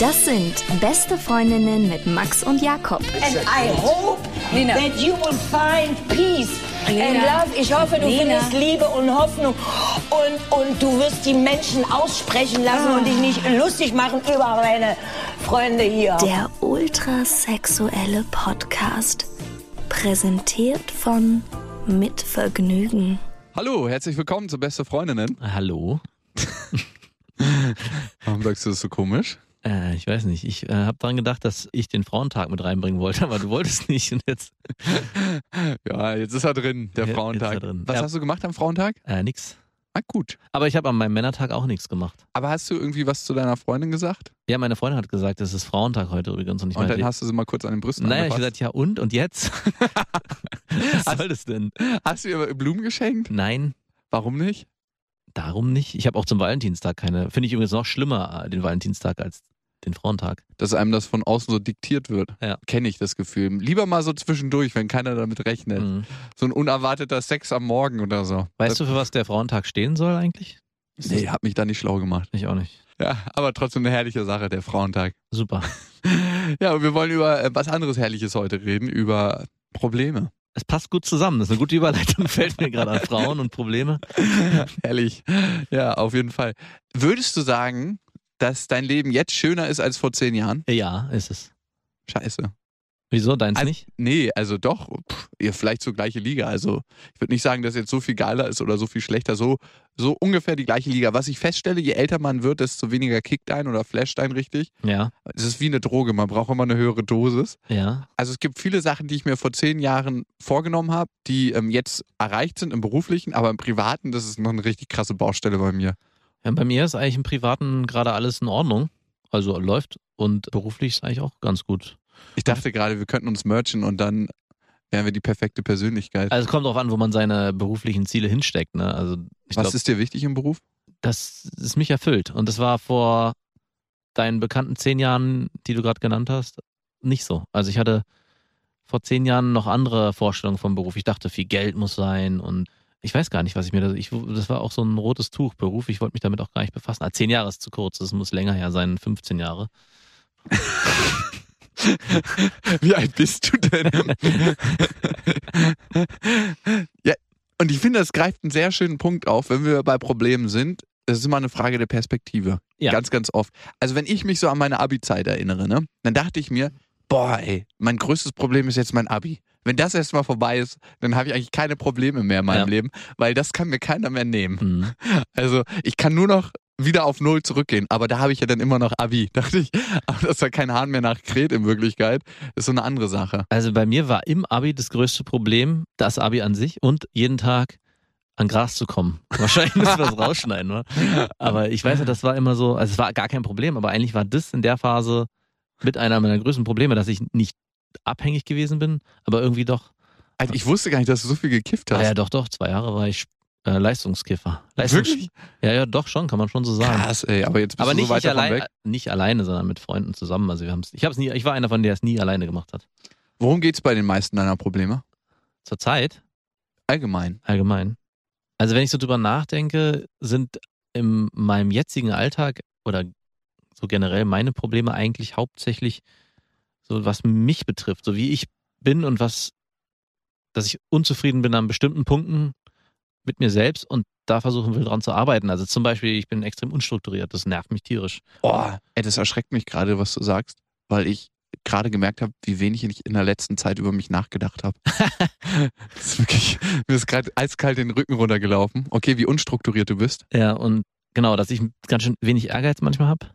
Das sind beste Freundinnen mit Max und Jakob. And I hope Lena. that you will find peace and Lena. love. Ich hoffe, du Lena. findest Liebe und Hoffnung. Und, und du wirst die Menschen aussprechen lassen und dich nicht lustig machen über meine Freunde hier. Der ultrasexuelle Podcast. Präsentiert von Mit Vergnügen. Hallo, herzlich willkommen zu Beste Freundinnen. Hallo? Warum sagst du das so komisch? Äh, ich weiß nicht. Ich äh, habe daran gedacht, dass ich den Frauentag mit reinbringen wollte, aber du wolltest nicht. Und jetzt Ja, jetzt ist er drin, der Ja, Frauentag. drin. Was Ja. hast du gemacht am Frauentag? äh, nix. Ah, gut. Aber ich habe an meinem Männertag auch nichts gemacht. Aber hast du irgendwie was zu deiner Freundin gesagt? Ja, meine Freundin hat gesagt, es ist Frauentag heute übrigens. Und ich Und meinte, dann hast du sie mal kurz an den Brüsten naja, ich habe angefasst. gesagt, ja und? Und jetzt? Was soll das denn? Hast du ihr Blumen geschenkt? Nein, Warum nicht? darum nicht. Ich habe auch zum Valentinstag keine. Finde ich übrigens noch schlimmer, äh, den Valentinstag, als den Frauentag. Dass einem das von außen so diktiert wird. Ja. Kenne ich das Gefühl. Lieber mal so zwischendurch, wenn keiner damit rechnet. Mhm. So ein unerwarteter Sex am Morgen oder so. Weißt du, für was der Frauentag stehen soll eigentlich? das, Nee, hab mich da nicht schlau gemacht. Ich auch nicht. Ja, aber trotzdem eine herrliche Sache, der Frauentag. Super. Ja, und wir wollen über äh, was anderes Herrliches heute reden, über Probleme. Es passt gut zusammen. Das ist eine gute Überleitung, fällt mir gerade an Frauen und Probleme. Herrlich. Ja, auf jeden Fall. Würdest du sagen, dass dein Leben jetzt schöner ist als vor zehn Jahren? Ja, ist es. Scheiße. Wieso? Deins Also, nicht? Nee, also doch, pff, ihr vielleicht so gleiche Liga. Also ich würde nicht sagen, dass jetzt so viel geiler ist oder so viel schlechter. So, so ungefähr die gleiche Liga. Was ich feststelle, je älter man wird, desto weniger kickt ein oder flasht ein richtig. Ja, Es ist wie eine Droge, man braucht immer eine höhere Dosis. ja. Also es gibt viele Sachen, die ich mir vor zehn Jahren vorgenommen habe, die ähm, jetzt erreicht sind im beruflichen, aber im privaten, das ist noch eine richtig krasse Baustelle bei mir. Ja. Bei mir ist eigentlich im Privaten gerade alles in Ordnung. Also läuft und beruflich ist eigentlich auch ganz gut. Ich dachte gerade, wir könnten uns merchen und dann wären wir die perfekte Persönlichkeit. Also es kommt darauf an, wo man seine beruflichen Ziele hinsteckt. Ne? Also Was glaube, ist dir wichtig im Beruf? das ist mich erfüllt. Und das war vor deinen bekannten zehn Jahren, die du gerade genannt hast, nicht so. Also ich hatte vor zehn Jahren noch andere Vorstellungen vom Beruf. Ich dachte, viel Geld muss sein und ich weiß gar nicht, was ich mir da. Ich, das war auch so ein rotes Tuch Beruf. Ich wollte mich damit auch gar nicht befassen. Ah, zehn Jahre ist zu kurz. Das muss länger her sein, 15 Jahre. Wie alt bist du denn? ja, und ich finde, das greift einen sehr schönen Punkt auf, wenn wir bei Problemen sind. Das ist immer eine Frage der Perspektive. Ja. Ganz, ganz oft. Also, wenn ich mich so an meine Abi-Zeit erinnere, ne, dann dachte ich mir, boah, ey, mein größtes Problem ist jetzt mein Abi. Wenn das erstmal vorbei ist, dann habe ich eigentlich keine Probleme mehr in meinem Ja. Leben, weil das kann mir keiner mehr nehmen. Mhm. Also, ich kann nur noch wieder auf Null zurückgehen, aber da habe ich ja dann immer noch Abi, dachte ich. Aber dass da kein Hahn mehr nachkräht in Wirklichkeit, ist so eine andere Sache. Also bei mir war im Abi das größte Problem das Abi an sich und jeden Tag an Gras zu kommen. Wahrscheinlich müssen wir es rausschneiden, oder? Aber ich weiß ja, das war immer so, also es war gar kein Problem, aber eigentlich war das in der Phase mit einer meiner größten Probleme, dass ich nicht abhängig gewesen bin, aber irgendwie doch. Alter, ich wusste gar nicht, dass du so viel gekifft Ah hast. ja, doch, doch, zwei Jahre war ich äh, Leistungskiffer. Leistungs Wirklich? Ja, ja, doch schon, kann man schon so sagen. Krass, ey, aber jetzt bist aber du nicht, so weit nicht, allein, weg. nicht alleine, sondern mit Freunden zusammen. Also wir haben's, ich hab's nie, ich war einer von, der es nie alleine gemacht hat. Worum geht's bei den meisten deiner Probleme? Zur Zeit Allgemein. allgemein. Also wenn ich so drüber nachdenke, sind in meinem jetzigen Alltag oder so generell meine Probleme eigentlich hauptsächlich so, was mich betrifft, so wie ich bin und was, dass ich unzufrieden bin an bestimmten Punkten mit mir selbst und da versuchen will, dran zu arbeiten. Also zum Beispiel, ich bin extrem unstrukturiert, das nervt mich tierisch. Oh, ey, das erschreckt mich gerade, was du sagst, weil ich gerade gemerkt habe, wie wenig ich in der letzten Zeit über mich nachgedacht habe. das ist wirklich, mir ist gerade eiskalt den Rücken runtergelaufen. Okay, wie unstrukturiert du bist. Ja, und genau, dass ich ganz schön wenig Ehrgeiz manchmal habe.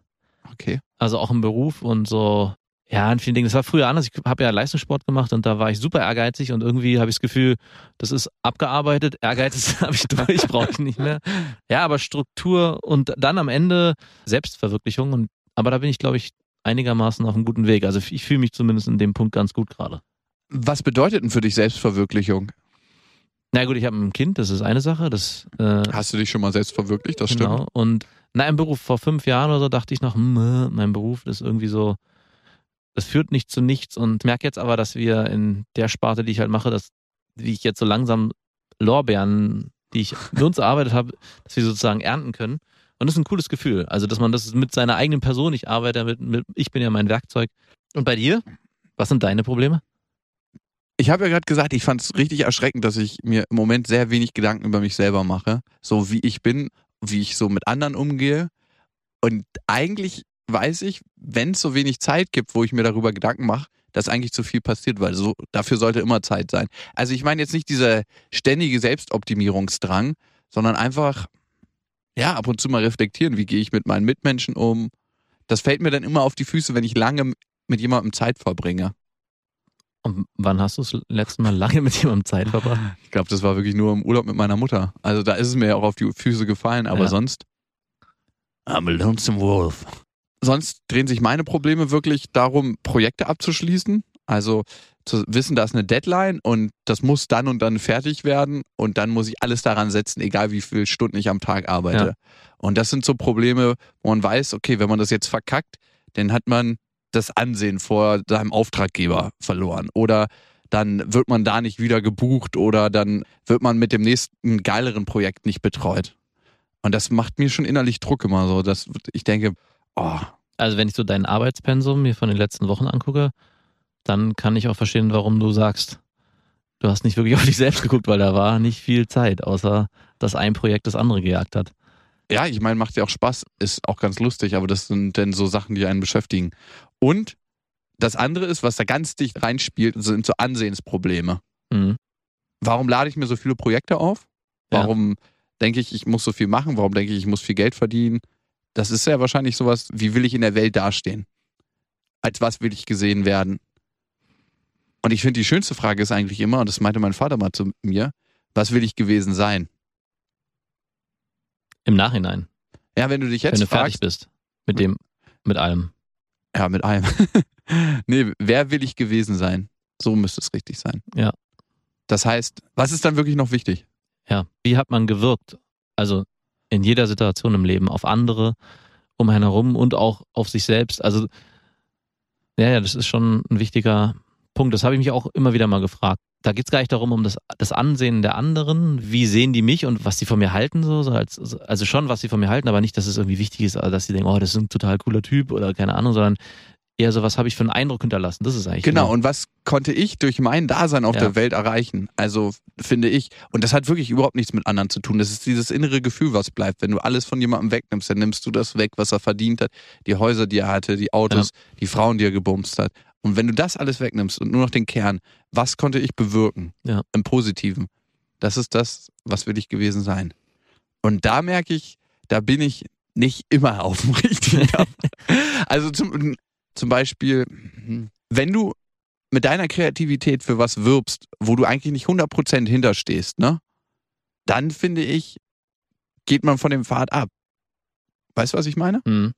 Okay. Also auch im Beruf und so, ja, in vielen Dingen. Das war früher anders. Ich habe ja Leistungssport gemacht und da war ich super ehrgeizig und irgendwie habe ich das Gefühl, das ist abgearbeitet. Ehrgeiz habe ich durch, brauche ich nicht mehr. Ja, aber Struktur und dann am Ende Selbstverwirklichung. Und, aber da bin ich, glaube ich, einigermaßen auf einem guten Weg. Also ich fühle mich zumindest in dem Punkt ganz gut gerade. Was bedeutet denn für dich Selbstverwirklichung? Na gut, ich habe ein Kind, das ist eine Sache. Das äh, Hast du dich schon mal selbst verwirklicht? Das stimmt. Genau. Und na, im Beruf vor fünf Jahren oder so dachte ich noch, äh, mein Beruf ist irgendwie so, das führt nicht zu nichts und merke jetzt aber, dass wir in der Sparte, die ich halt mache, dass, wie ich jetzt so langsam Lorbeeren, die ich mit uns erarbeitet habe, dass wir sozusagen ernten können. Und das ist ein cooles Gefühl. Also, dass man das mit seiner eigenen Person, ich arbeite damit, mit, ich bin ja mein Werkzeug. Und bei dir? Was sind deine Probleme? Ich habe ja gerade gesagt, ich fand es richtig erschreckend, dass ich mir im Moment sehr wenig Gedanken über mich selber mache. So wie ich bin, wie ich so mit anderen umgehe. Und eigentlich weiß ich, wenn es so wenig Zeit gibt, wo ich mir darüber Gedanken mache, dass eigentlich zu viel passiert, weil so dafür sollte immer Zeit sein. Also ich meine jetzt nicht dieser ständige Selbstoptimierungsdrang, sondern einfach ja ab und zu mal reflektieren, wie gehe ich mit meinen Mitmenschen um. Das fällt mir dann immer auf die Füße, wenn ich lange mit jemandem Zeit verbringe. Und wann hast du das letzte Mal lange mit jemandem Zeit verbracht? Ich glaube, das war wirklich nur im Urlaub mit meiner Mutter. Also da ist es mir ja auch auf die Füße gefallen, aber Ja. sonst. I'm a lonesome wolf. Sonst drehen sich meine Probleme wirklich darum, Projekte abzuschließen. Also zu wissen, da ist eine Deadline und das muss dann und dann fertig werden und dann muss ich alles daran setzen, egal wie viele Stunden ich am Tag arbeite. Ja. Und das sind so Probleme, wo man weiß, okay, wenn man das jetzt verkackt, dann hat man das Ansehen vor seinem Auftraggeber verloren. Oder dann wird man da nicht wieder gebucht oder dann wird man mit dem nächsten geileren Projekt nicht betreut. Und das macht mir schon innerlich Druck immer so, dass ich denke, oh, Also, wenn ich so dein Arbeitspensum mir von den letzten Wochen angucke, dann kann ich auch verstehen, warum du sagst, du hast nicht wirklich auf dich selbst geguckt, weil da war nicht viel Zeit, außer dass ein Projekt das andere gejagt hat. ja, ich meine, macht ja auch Spaß, ist auch ganz lustig, aber das sind dann so Sachen, die einen beschäftigen. Und das andere ist, was da ganz dicht reinspielt, sind so Ansehensprobleme. Mhm. Warum lade ich mir so viele Projekte auf? Ja. Warum denke ich, ich muss so viel machen? Warum denke ich, ich muss viel Geld verdienen? Das ist ja wahrscheinlich sowas, wie will ich in der Welt dastehen? Als was will ich gesehen werden? Und ich finde, die schönste Frage ist eigentlich immer, und das meinte mein Vater mal zu mir, was will ich gewesen sein? Im Nachhinein, Ja, wenn du dich wenn jetzt du fertig fragst, bist mit dem, mit allem. ja, mit allem. nee, wer will ich gewesen sein? So müsste es richtig sein. Ja. Das heißt, was ist dann wirklich noch wichtig? Ja. Wie hat man gewirkt? Also in jeder Situation im Leben auf andere, um einen herum und auch auf sich selbst. Also, ja, ja, das ist schon ein wichtiger Punkt. Das habe ich mich auch immer wieder mal gefragt. Da geht es gar nicht darum, um das, das Ansehen der anderen. Wie sehen die mich und was sie von mir halten, so, so als, also schon, was sie von mir halten, aber nicht, dass es irgendwie wichtig ist, also dass sie denken, oh, das ist ein total cooler Typ oder keine Ahnung, sondern eher so, was habe ich für einen Eindruck hinterlassen. Das ist eigentlich Genau, immer- und was konnte ich durch mein Dasein auf Ja. der Welt erreichen? Also finde ich, und das hat wirklich überhaupt nichts mit anderen zu tun. Das ist dieses innere Gefühl, was bleibt. Wenn du alles von jemandem wegnimmst, dann nimmst du das weg, was er verdient hat, die Häuser, die er hatte, die Autos, die Frauen, die er gebumst hat. Und wenn du das alles wegnimmst und nur noch den Kern, was konnte ich bewirken Ja. im Positiven? Das ist das, was will ich gewesen sein. Und da merke ich, da bin ich nicht immer auf dem richtigen also zum, zum Beispiel, wenn du mit deiner Kreativität für was wirbst, wo du eigentlich nicht 100% hinterstehst, ne? Dann finde ich, geht man von dem Pfad ab. Weißt du, was ich meine? Mhm.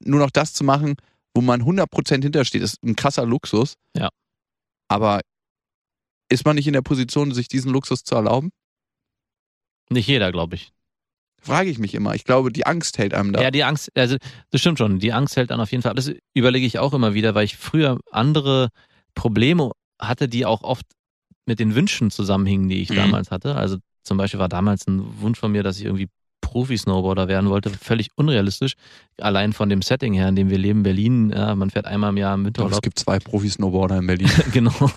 Nur noch das zu machen, wo man 100% hintersteht, ist ein krasser Luxus. Ja. Aber ist man nicht in der Position, sich diesen Luxus zu erlauben? Nicht jeder, glaube ich. Frage ich mich immer. Ich glaube, die Angst hält einem da. Ja, die Angst, also das stimmt schon, die Angst hält dann auf jeden Fall. Das überlege ich auch immer wieder, weil ich früher andere Probleme hatte, die auch oft mit den Wünschen zusammenhingen, die ich Mhm. damals hatte. Also zum Beispiel war damals ein Wunsch von mir, dass ich irgendwie Profi-Snowboarder werden wollte, völlig unrealistisch. Allein von dem Setting her, in dem wir leben, Berlin, ja, man fährt einmal im Jahr im glaube, es Winterurlaub. gibt zwei Profi-Snowboarder in Berlin. genau.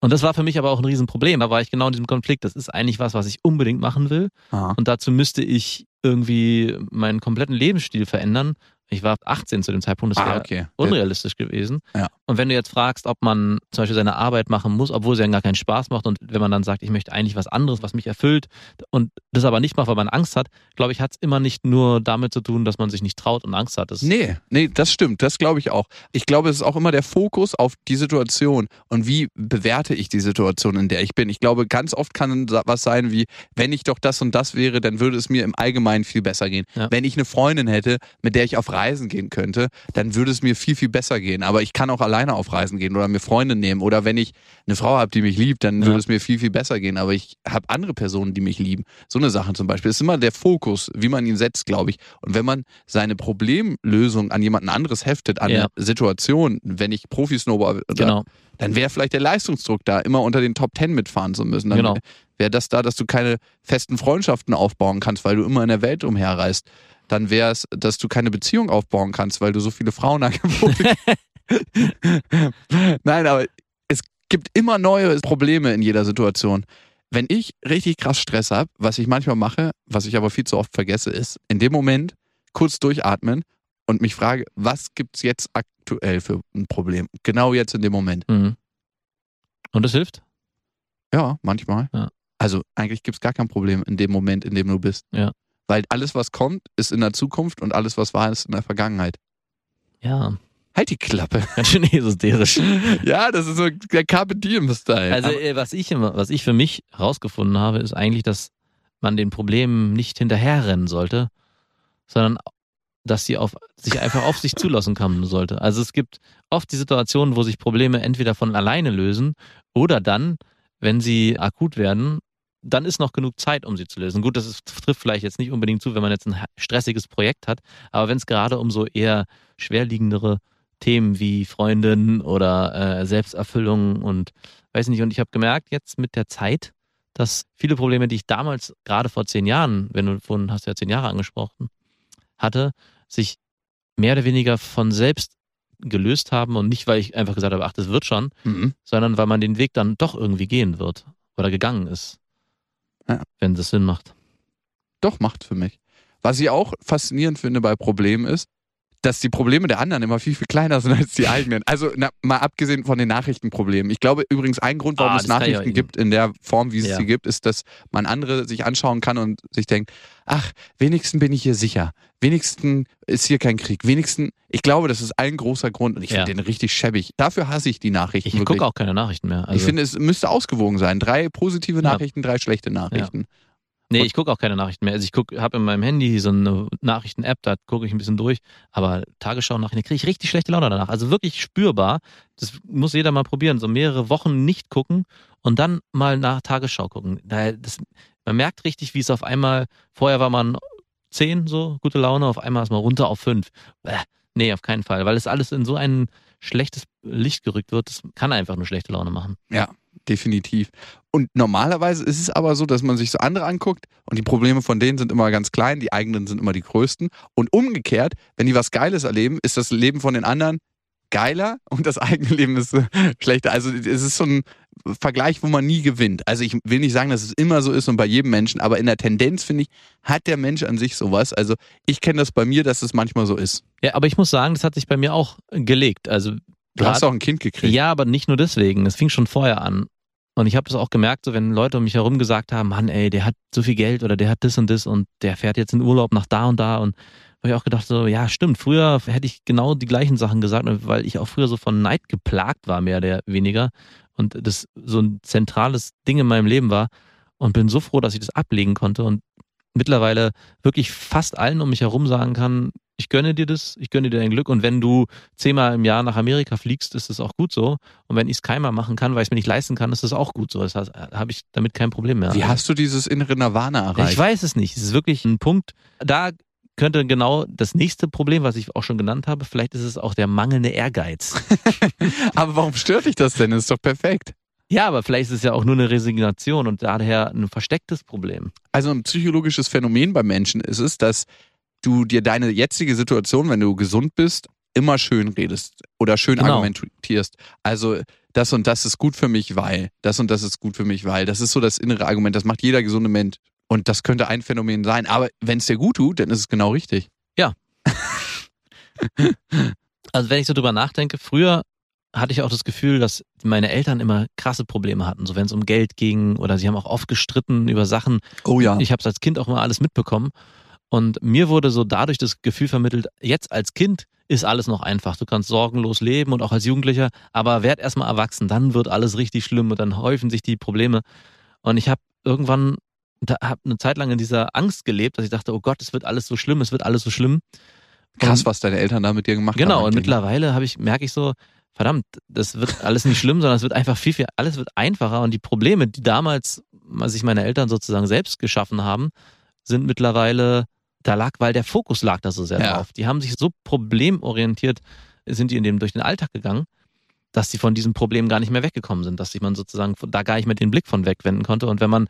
Und das war für mich aber auch ein Riesenproblem. Da war ich genau in diesem Konflikt. Das ist eigentlich was, was ich unbedingt machen will. Ah. Und dazu müsste ich irgendwie meinen kompletten Lebensstil verändern. Ich war 18 zu dem Zeitpunkt, das Ah, wäre okay. unrealistisch gewesen. Ja. Und wenn du jetzt fragst, ob man zum Beispiel seine Arbeit machen muss, obwohl sie dann gar keinen Spaß macht und wenn man dann sagt, ich möchte eigentlich was anderes, was mich erfüllt und das aber nicht macht, weil man Angst hat, glaube ich, hat es immer nicht nur damit zu tun, dass man sich nicht traut und Angst hat. Das Nee, nee, das stimmt. Das glaube ich auch. Ich glaube, es ist auch immer der Fokus auf die Situation und wie bewerte ich die Situation, in der ich bin. Ich glaube, ganz oft kann was sein wie, wenn ich doch das und das wäre, dann würde es mir im Allgemeinen viel besser gehen. Ja. Wenn ich eine Freundin hätte, mit der ich auf Reisen gehen könnte, dann würde es mir viel, viel besser gehen. Aber ich kann auch alleine auf Reisen gehen oder mir Freunde nehmen. Oder wenn ich eine Frau habe, die mich liebt, dann Ja. würde es mir viel, viel besser gehen. Aber ich habe andere Personen, die mich lieben. So eine Sache zum Beispiel. Es ist immer der Fokus, wie man ihn setzt, glaube ich. Und wenn man seine Problemlösung an jemanden anderes heftet, an Ja. eine Situation, wenn ich Profi-Snowboarder, Genau. dann wäre vielleicht der Leistungsdruck da, immer unter den Top Ten mitfahren zu müssen. Dann Genau. Wäre das da, dass du keine festen Freundschaften aufbauen kannst, weil du immer in der Welt umherreist? Dann wäre es, dass du keine Beziehung aufbauen kannst, weil du so viele Frauenangebote. Nein, aber es gibt immer neue Probleme in jeder Situation. Wenn ich richtig krass Stress habe, was ich manchmal mache, was ich aber viel zu oft vergesse, ist in dem Moment kurz durchatmen und mich frage, was gibt's jetzt aktuell für ein Problem? Genau jetzt in dem Moment. Mhm. Und das hilft? Ja, manchmal. Ja. Also eigentlich gibt's gar kein Problem in dem Moment, in dem du bist. Ja. Weil alles, was kommt, ist in der Zukunft und alles, was war, ist in der Vergangenheit. Ja, Halt die Klappe. ganz schön esoterisch. ja, das ist so der Carpe Diem-Style. Also äh, was ich immer, was ich für mich herausgefunden habe, ist eigentlich, dass man den Problemen nicht hinterherrennen sollte, sondern dass sie auf, sich einfach auf sich zulassen kommen sollte. Also es gibt oft die Situationen, wo sich Probleme entweder von alleine lösen oder dann, wenn sie akut werden, dann ist noch genug Zeit, um sie zu lösen. Gut, das ist, trifft vielleicht jetzt nicht unbedingt zu, wenn man jetzt ein stressiges Projekt hat, aber wenn es gerade um so eher schwerliegendere Themen wie Freundin oder äh, Selbsterfüllung und weiß nicht, und ich habe gemerkt jetzt mit der Zeit, dass viele Probleme, die ich damals gerade vor zehn Jahren, wenn du vorhin hast du ja zehn Jahre angesprochen, hatte, sich mehr oder weniger von selbst gelöst haben und nicht, weil ich einfach gesagt habe, ach, das wird schon, mhm. sondern weil man den Weg dann doch irgendwie gehen wird oder gegangen ist. Ja. Wenn das Sinn macht. Doch, macht für mich. Was ich auch faszinierend finde bei Problemen ist, dass die Probleme der anderen immer viel, viel kleiner sind als die eigenen. Also na, mal abgesehen von den Nachrichtenproblemen. Ich glaube übrigens, ein Grund, warum Ah, es Nachrichten gibt in der Form, wie es Ja. sie gibt, ist, dass man andere sich anschauen kann und sich denkt, ach, wenigstens bin ich hier sicher. Wenigstens ist hier kein Krieg. Wenigstens, ich glaube, das ist ein großer Grund und ich Ja. finde den richtig schäbig. Dafür hasse ich die Nachrichten Ich gucke auch keine Nachrichten mehr. Also, ich finde, es müsste ausgewogen sein. Drei positive Ja. Nachrichten, drei schlechte Nachrichten. Nee, ich gucke auch keine Nachrichten mehr. Also ich gucke, habe in meinem Handy so eine Nachrichten-App, da gucke ich ein bisschen durch, aber Tagesschau-Nachrichten kriege ich richtig schlechte Laune danach. Also wirklich spürbar. Das muss jeder mal probieren. So mehrere Wochen nicht gucken und dann mal nach Tagesschau gucken. Da, das, man merkt richtig, wie es auf einmal, vorher war man zehn, so gute Laune, auf einmal ist man runter auf fünf. Bäh, nee, auf keinen Fall, weil es alles in so ein schlechtes Licht gerückt wird, das kann einfach nur schlechte Laune machen. Ja, definitiv. Und normalerweise ist es aber so, dass man sich so andere anguckt und die Probleme von denen sind immer ganz klein, die eigenen sind immer die größten. Und umgekehrt, wenn die was Geiles erleben, ist das Leben von den anderen geiler und das eigene Leben ist äh, schlechter. Also es ist so ein Vergleich, wo man nie gewinnt. Also ich will nicht sagen, dass es immer so ist und bei jedem Menschen, aber in der Tendenz, finde ich, hat der Mensch an sich sowas. Also ich kenne das bei mir, dass es manchmal so ist. Ja, aber ich muss sagen, das hat sich bei mir auch gelegt. Also Du hast auch ein Kind gekriegt. Ja, aber nicht nur deswegen. Es fing schon vorher an. Und ich habe das auch gemerkt, so wenn Leute um mich herum gesagt haben, Mann, ey, der hat so viel Geld oder der hat das und das und der fährt jetzt in Urlaub nach da und da und habe ich auch gedacht so, ja, stimmt, früher hätte ich genau die gleichen Sachen gesagt, weil ich auch früher so von Neid geplagt war, mehr oder weniger und das so ein zentrales Ding in meinem Leben war und bin so froh, dass ich das ablegen konnte und mittlerweile wirklich fast allen um mich herum sagen kann, ich gönne dir das, ich gönne dir dein Glück und wenn du zehnmal im Jahr nach Amerika fliegst, ist das auch gut so. Und wenn ich es keinmal machen kann, weil ich es mir nicht leisten kann, ist das auch gut so. Das heißt, da habe ich damit kein Problem mehr. Wie hast du dieses innere Nirvana erreicht? ich weiß es nicht. Es ist wirklich ein Punkt. Da könnte genau das nächste Problem, was ich auch schon genannt habe, vielleicht ist es auch der mangelnde Ehrgeiz. aber warum stört dich das denn? Das ist doch perfekt. ja, aber vielleicht ist es ja auch nur eine Resignation und daher ein verstecktes Problem. Also ein psychologisches Phänomen bei Menschen ist es, dass du dir deine jetzige Situation, wenn du gesund bist, immer schön redest oder schön Genau. argumentierst. Also das und das ist gut für mich, weil das und das ist gut für mich, weil das ist so das innere Argument. Das macht jeder gesunde Mensch. Und das könnte ein Phänomen sein. Aber wenn es dir gut tut, dann ist es genau richtig. Also wenn ich so drüber nachdenke, früher hatte ich auch das Gefühl, dass meine Eltern immer krasse Probleme hatten, so wenn es um Geld ging oder sie haben auch oft gestritten über Sachen, Oh ja. Ich habe es als Kind auch mal alles mitbekommen. Und mir wurde so dadurch das Gefühl vermittelt, jetzt als Kind ist alles noch einfach. Du kannst sorgenlos leben und auch als Jugendlicher, aber werd erstmal erwachsen, dann wird alles richtig schlimm und dann häufen sich die Probleme. Und ich habe irgendwann, da habe eine Zeit lang in dieser Angst gelebt, dass ich dachte, oh Gott, es wird alles so schlimm, es wird alles so schlimm. Krass, Und- was deine Eltern da mit dir gemacht Genau, haben. und eigentlich. mittlerweile habe ich, merke ich so, verdammt, das wird alles nicht schlimm, sondern es wird einfach viel, viel, alles wird einfacher und die Probleme, die damals sich meine Eltern sozusagen selbst geschaffen haben, sind mittlerweile, da lag, weil der Fokus lag da so sehr Ja. drauf. Die haben sich so problemorientiert, sind die in dem durch den Alltag gegangen, dass sie von diesem Problem gar nicht mehr weggekommen sind, dass sich man sozusagen da gar nicht mehr den Blick von wegwenden konnte. Und wenn man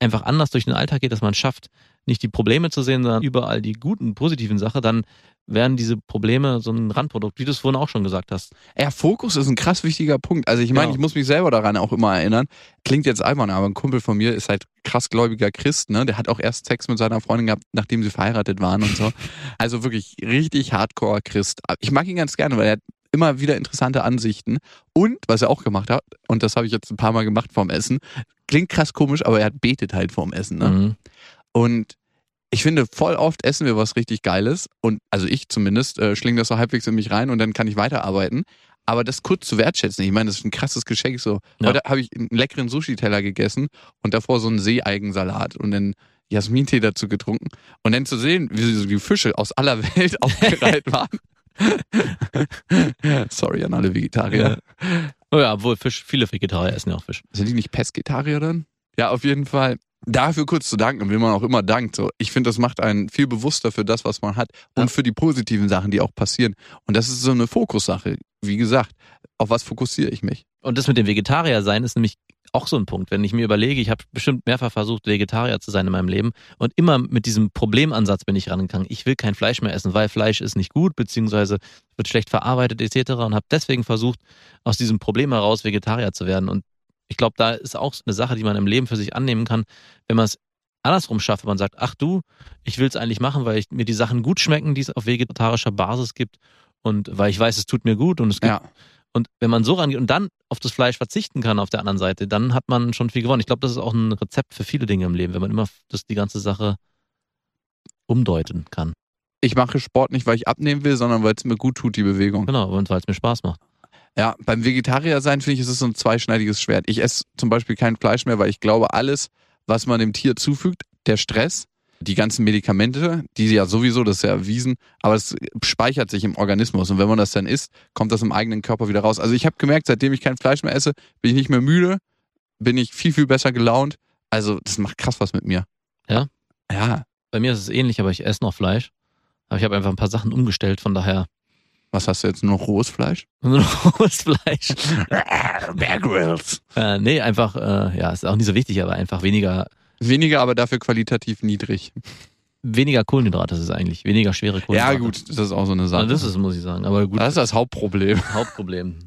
einfach anders durch den Alltag geht, dass man schafft, nicht die Probleme zu sehen, sondern überall die guten, positiven Sachen, dann werden diese Probleme so ein Randprodukt, wie du es vorhin auch schon gesagt hast. Ja, Fokus ist ein krass wichtiger Punkt. Also ich meine, Genau. ich muss mich selber daran auch immer erinnern. Klingt jetzt albern, aber ein Kumpel von mir ist halt krass gläubiger Christ, ne? Der hat auch erst Sex mit seiner Freundin gehabt, nachdem sie verheiratet waren und so. Also wirklich richtig hardcore Christ. Ich mag ihn ganz gerne, weil er hat immer wieder interessante Ansichten. Und, was er auch gemacht hat, und das habe ich jetzt ein paar Mal gemacht vorm Essen, klingt krass komisch, aber er hat betet halt vorm Essen, ne? Mhm. Und ich finde, voll oft essen wir was richtig Geiles. Und also ich zumindest äh, schlinge das so halbwegs in mich rein und dann kann ich weiterarbeiten. Aber das kurz zu wertschätzen, ich meine, das ist ein krasses Geschenk. So. Ja. Heute habe ich einen leckeren Sushi-Teller gegessen und davor so einen Seeeigensalat und dann Jasmintee dazu getrunken. Und dann zu sehen, wie so die Fische aus aller Welt aufgereiht waren. Sorry an alle Vegetarier. Oh ja, obwohl Fisch, viele Vegetarier essen ja auch Fisch. Sind die nicht Pesketarier dann? Ja, auf jeden Fall. Dafür kurz zu danken, wie man auch immer dankt. So, ich finde, das macht einen viel bewusster für das, was man hat und Ja. für die positiven Sachen, die auch passieren. Und das ist so eine Fokussache. Wie gesagt, auf was fokussiere ich mich? Und das mit dem Vegetarier sein ist nämlich auch so ein Punkt. Wenn ich mir überlege, ich habe bestimmt mehrfach versucht, Vegetarier zu sein in meinem Leben und immer mit diesem Problemansatz bin ich rangegangen. Ich will kein Fleisch mehr essen, weil Fleisch ist nicht gut, beziehungsweise wird schlecht verarbeitet etc. und habe deswegen versucht, aus diesem Problem heraus Vegetarier zu werden. Und ich glaube, da ist auch eine Sache, die man im Leben für sich annehmen kann, wenn man es andersrum schafft, wenn man sagt, ach du, ich will es eigentlich machen, weil ich, mir die Sachen gut schmecken, die es auf vegetarischer Basis gibt und weil ich weiß, es tut mir gut und es gibt Ja. und wenn man so rangeht und dann auf das Fleisch verzichten kann auf der anderen Seite, dann hat man schon viel gewonnen. Ich glaube, das ist auch ein Rezept für viele Dinge im Leben, wenn man immer das die ganze Sache umdeuten kann. Ich mache Sport nicht, weil ich abnehmen will, sondern weil es mir gut tut, die Bewegung. Genau, und weil es mir Spaß macht. Ja, beim Vegetarier sein finde ich, ist es so ein zweischneidiges Schwert. Ich esse zum Beispiel kein Fleisch mehr, weil ich glaube, alles, was man dem Tier zufügt, der Stress, die ganzen Medikamente, die ja sowieso, das ist ja erwiesen, aber es speichert sich im Organismus und wenn man das dann isst, kommt das im eigenen Körper wieder raus. Also ich habe gemerkt, seitdem ich kein Fleisch mehr esse, bin ich nicht mehr müde, bin ich viel, viel besser gelaunt. Also das macht krass was mit mir. Ja? Ja. Bei mir ist es ähnlich, aber ich esse noch Fleisch. Aber ich habe einfach ein paar Sachen umgestellt, von daher Was hast du jetzt, nur noch rohes Fleisch? nur noch rohes Fleisch. Bear Grylls. Äh, nee, einfach, äh, ja, ist auch nicht so wichtig, aber einfach weniger, Weniger, aber dafür qualitativ niedrig. weniger Kohlenhydrate ist es eigentlich, weniger schwere Ja Kohlenhydrate. gut, das ist auch so eine Sache. Ja, das ist, muss ich sagen. Aber gut, das ist das Hauptproblem. Hauptproblem.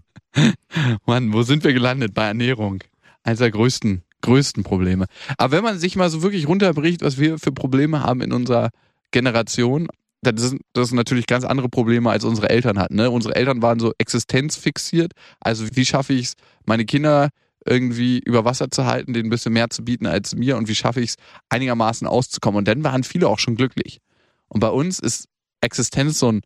Mann, wo sind wir gelandet? Bei Ernährung. Eines der größten, größten Probleme. Aber wenn man sich mal so wirklich runterbricht, was wir für Probleme haben in unserer Generation, das sind, das sind natürlich ganz andere Probleme, als unsere Eltern hatten. Ne? Unsere Eltern waren so existenzfixiert. Also wie schaffe ich es, meine Kinder irgendwie über Wasser zu halten, denen ein bisschen mehr zu bieten als mir und wie schaffe ich es, einigermaßen auszukommen. Und dann waren viele auch schon glücklich. Und bei uns ist Existenz so, ein,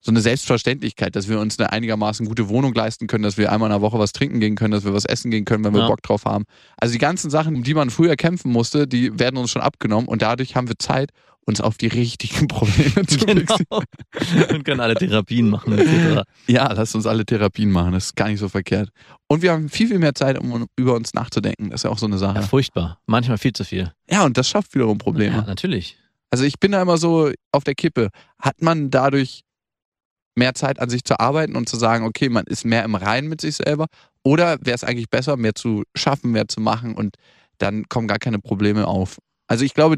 so eine Selbstverständlichkeit, dass wir uns eine einigermaßen gute Wohnung leisten können, dass wir einmal in der Woche was trinken gehen können, dass wir was essen gehen können, wenn wir Ja. Bock drauf haben. Also die ganzen Sachen, um die man früher kämpfen musste, die werden uns schon abgenommen und dadurch haben wir Zeit, uns auf die richtigen Probleme zu Genau. fixieren. Und können alle Therapien machen, etc. Ja, lasst uns alle Therapien machen, das ist gar nicht so verkehrt. Und wir haben viel, viel mehr Zeit, um über uns nachzudenken. Das ist ja auch so eine Ja, Sache. furchtbar. Manchmal viel zu viel. Ja, und das schafft wiederum Probleme. Ja, natürlich. Also ich bin da immer so auf der Kippe. Hat man dadurch mehr Zeit an sich zu arbeiten und zu sagen, okay, man ist mehr im Reinen mit sich selber? Oder wäre es eigentlich besser, mehr zu schaffen, mehr zu machen und dann kommen gar keine Probleme auf? Also ich glaube,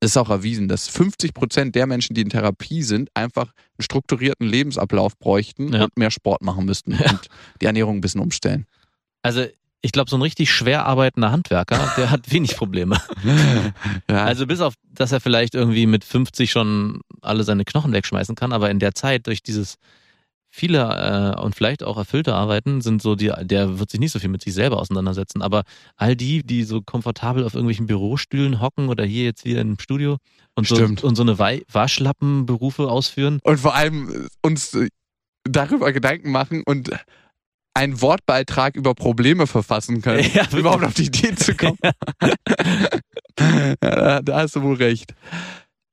ist auch erwiesen, dass 50 Prozent der Menschen, die in Therapie sind, einfach einen strukturierten Lebensablauf bräuchten Ja. und mehr Sport machen müssten Ja. und die Ernährung ein bisschen umstellen. Also, ich glaube, so ein richtig schwer arbeitender Handwerker, der hat wenig Probleme. ja, Also bis auf, dass er vielleicht irgendwie mit 50 schon alle seine Knochen wegschmeißen kann, aber in der Zeit durch dieses viele äh, und vielleicht auch erfüllte Arbeiten sind so die, der wird sich nicht so viel mit sich selber auseinandersetzen, aber all die, die so komfortabel auf irgendwelchen Bürostühlen hocken oder hier jetzt wieder im Studio und so, Stimmt. und so eine Waschlappenberufe ausführen, Und vor allem äh, uns äh, darüber Gedanken machen und einen Wortbeitrag über Probleme verfassen können, Ja, um überhaupt auf die Idee zu kommen. ja, da, hast du wohl recht.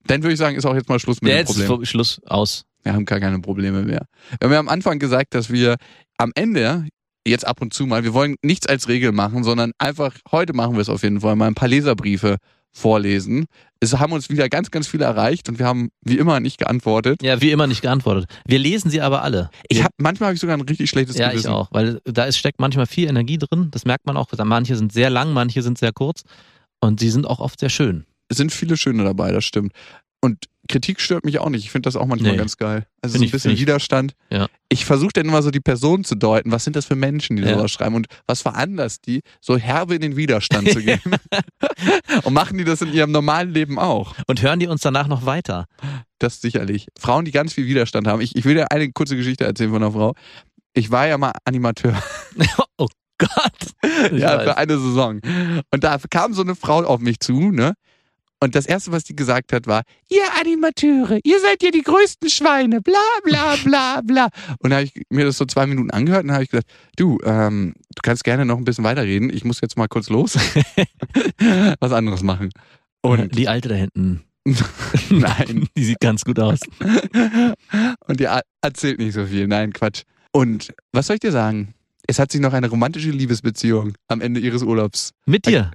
Dann würde ich sagen, ist auch jetzt mal Schluss mit der dem Problem. vor- Schluss aus. Wir haben gar keine Probleme mehr. Wir haben ja am Anfang gesagt, dass wir am Ende, jetzt ab und zu mal, wir wollen nichts als Regel machen, sondern einfach, heute machen wir es auf jeden Fall, mal ein paar Leserbriefe vorlesen. Es haben uns wieder ganz, ganz viele erreicht und wir haben wie immer nicht geantwortet. Ja, wie immer nicht geantwortet. Wir lesen sie aber alle. Ich hab, manchmal habe ich sogar ein richtig schlechtes ja, Gewissen. ich auch, weil da ist, steckt manchmal viel Energie drin. Das merkt man auch. Manche sind sehr lang, manche sind sehr kurz und sie sind auch oft sehr schön. Es sind viele schöne dabei, das stimmt. Und Kritik stört mich auch nicht. Ich finde das auch manchmal Nee. ganz geil. Also so ein bisschen find ich- Widerstand. Ja. Ich versuche dann immer so die Person zu deuten. Was sind das für Menschen, die Ja. sowas schreiben? Und was veranlasst die, so herbe in den Widerstand zu gehen? und machen die das in ihrem normalen Leben auch? Und hören die uns danach noch weiter? Das sicherlich. Frauen, die ganz viel Widerstand haben. Ich, ich will dir eine kurze Geschichte erzählen von einer Frau. Ich war ja mal Animateur. oh Gott. Ich ja, weiß. für eine Saison. Und da kam so eine Frau auf mich zu, ne? Und das erste, was die gesagt hat, war, ihr Animateure, ihr seid ja die größten Schweine, bla bla bla bla. Und da habe ich mir das so zwei Minuten angehört und dann habe ich gesagt, du, ähm, du kannst gerne noch ein bisschen weiterreden, ich muss jetzt mal kurz los. was anderes machen. Und die Alte da hinten, nein, die sieht ganz gut aus. und die er- erzählt nicht so viel, nein, Quatsch. Und was soll ich dir sagen? Es hat sich noch eine romantische Liebesbeziehung am Ende ihres Urlaubs Mit dir.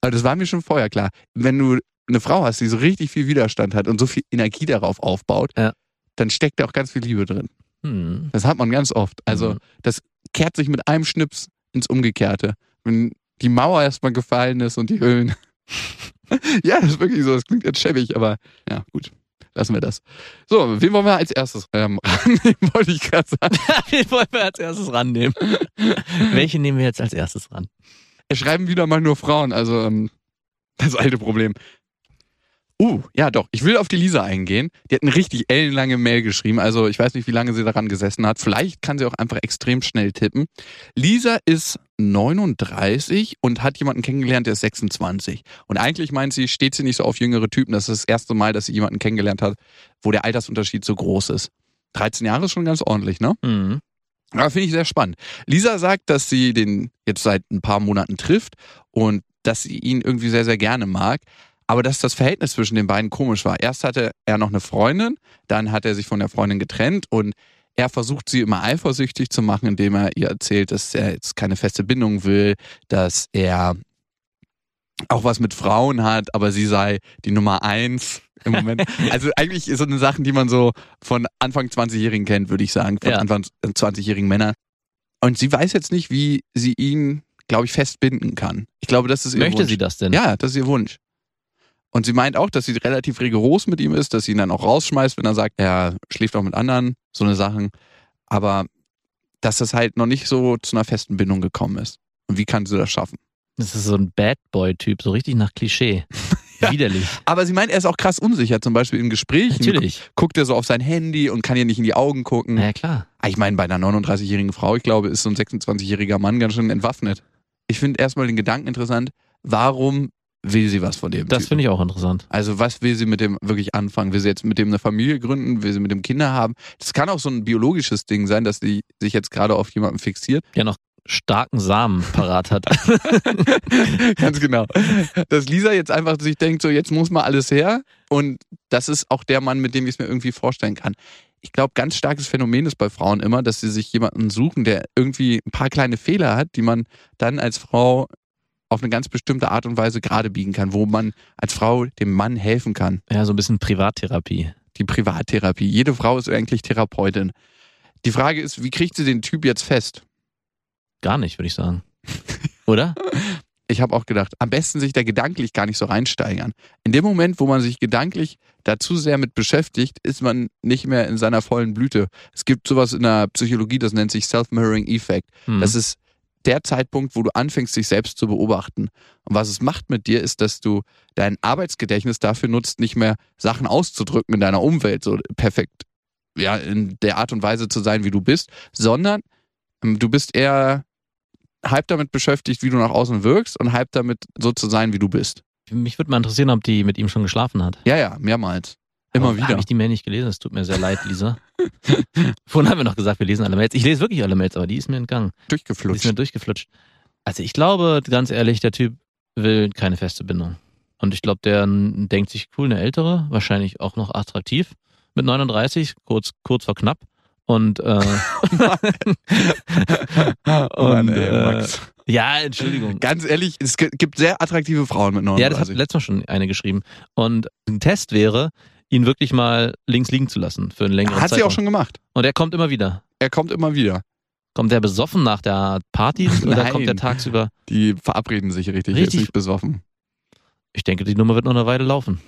Aber das war mir schon vorher klar. Wenn du eine Frau hast, die so richtig viel Widerstand hat und so viel Energie darauf aufbaut, Ja. dann steckt da auch ganz viel Liebe drin. Hm. Das hat man ganz oft. Also Mhm. das kehrt sich mit einem Schnips ins Umgekehrte. Wenn die Mauer erstmal gefallen ist und die Höhlen. ja, das ist wirklich so. Das klingt jetzt schäbig, aber ja, gut. Lassen wir das. So, wen wollen wir als erstes ähm, rannehmen, wollte ich gerade sagen. Wen wollen wir als erstes rannehmen? Welche nehmen wir jetzt als erstes ran? Schreiben wieder mal nur Frauen, also ähm, das alte Problem. Uh, ja doch, ich will auf die Lisa eingehen. Die hat eine richtig ellenlange Mail geschrieben, also ich weiß nicht, wie lange sie daran gesessen hat. Vielleicht kann sie auch einfach extrem schnell tippen. Lisa ist 39 und hat jemanden kennengelernt, der ist 26. Und eigentlich meint sie, steht sie nicht so auf jüngere Typen. Das ist das erste Mal, dass sie jemanden kennengelernt hat, wo der Altersunterschied so groß ist. 13 Jahre ist schon ganz ordentlich, ne? Hm. Ja, finde ich sehr spannend. Lisa sagt, dass sie den jetzt seit ein paar Monaten trifft und dass sie ihn irgendwie sehr, sehr gerne mag. Aber dass das Verhältnis zwischen den beiden komisch war. Erst hatte er noch eine Freundin, dann hat er sich von der Freundin getrennt und er versucht sie immer eifersüchtig zu machen, indem er ihr erzählt, dass er jetzt keine feste Bindung will, dass er auch was mit Frauen hat, aber sie sei die Nummer eins im Moment. Also eigentlich so eine Sachen, die man so von Anfang 20-Jährigen kennt, würde ich sagen, von Ja. Anfang 20-jährigen Männern. Und sie weiß jetzt nicht, wie sie ihn, glaube ich, festbinden kann. Ich glaube, das ist ihr Möchte Wunsch. sie das denn? Ja, das ist ihr Wunsch. Und sie meint auch, dass sie relativ rigoros mit ihm ist, dass sie ihn dann auch rausschmeißt, wenn er sagt, er schläft auch mit anderen, so eine Sachen. Aber dass das halt noch nicht so zu einer festen Bindung gekommen ist. Und wie kann sie das schaffen? Das ist so ein Bad Boy-Typ, so richtig nach Klischee. Ja. Widerlich. Aber sie meint, er ist auch krass unsicher, zum Beispiel in Gesprächen. Natürlich. Guckt er so auf sein Handy und kann ihr nicht in die Augen gucken. Na ja, klar. Ah, Ich meine, bei einer 39-jährigen Frau, ich glaube, ist so ein 26-jähriger Mann ganz schön entwaffnet. Ich finde erstmal den Gedanken interessant, warum will sie was von dem? Das finde ich auch interessant. Also was will sie mit dem wirklich anfangen? Will sie jetzt mit dem eine Familie gründen? Will sie mit dem Kinder haben? Das kann auch so ein biologisches Ding sein, dass sie sich jetzt gerade auf jemanden fixiert. Ja, noch starken Samen parat hat. Ganz genau. Dass Lisa jetzt einfach sich denkt, so jetzt muss mal alles her. Und das ist auch der Mann, mit dem ich es mir irgendwie vorstellen kann. Ich glaube, ganz starkes Phänomen ist bei Frauen immer, dass sie sich jemanden suchen, der irgendwie ein paar kleine Fehler hat, die man dann als Frau auf eine ganz bestimmte Art und Weise gerade biegen kann, wo man als Frau dem Mann helfen kann. Ja, so ein bisschen Privattherapie. Die Privattherapie. Jede Frau ist eigentlich Therapeutin. Die Frage ist, wie kriegt sie den Typ jetzt fest? Gar nicht, würde ich sagen. Oder? ich habe auch gedacht, am besten sich da gedanklich gar nicht so reinsteigern. In dem Moment, wo man sich gedanklich dazu sehr mit beschäftigt, ist man nicht mehr in seiner vollen Blüte. Es gibt sowas in der Psychologie, das nennt sich Self-Mirroring Effect. Hm. Das ist der Zeitpunkt, wo du anfängst, dich selbst zu beobachten. Und was es macht mit dir, ist, dass du dein Arbeitsgedächtnis dafür nutzt, nicht mehr Sachen auszudrücken in deiner Umwelt, so perfekt, ja, in der Art und Weise zu sein, wie du bist, sondern ähm, du bist eher halb damit beschäftigt, wie du nach außen wirkst und halb damit so zu sein, wie du bist. Mich würde mal interessieren, ob die mit ihm schon geschlafen hat. Ja, ja, mehrmals. Immer Aber wieder. Habe ich die Mail nicht gelesen? Es tut mir sehr leid, Lisa. Vorhin haben wir noch gesagt, wir lesen alle Mails. Ich lese wirklich alle Mails, aber die ist mir entgangen. Die ist Durchgeflutscht. mir durchgeflutscht. Also ich glaube, ganz ehrlich, der Typ will keine feste Bindung. Und ich glaube, der denkt sich, cool, eine ältere, wahrscheinlich auch noch attraktiv, mit 39, kurz, kurz vor knapp. Und, äh, Mann, ey, äh, Max. ja, Entschuldigung. Ganz ehrlich, es gibt sehr attraktive Frauen mit 39. Ja, das hat letztes Mal schon eine geschrieben. Und ein Test wäre, ihn wirklich mal links liegen zu lassen für einen längeren hat sie Zeitraum. auch schon gemacht. Und er kommt immer wieder. Er kommt immer wieder. Kommt der besoffen nach der Party oder Nein. kommt der tagsüber? Die verabreden sich richtig. Er ist Richtig. nicht besoffen. Ich denke, die Nummer wird noch eine Weile laufen.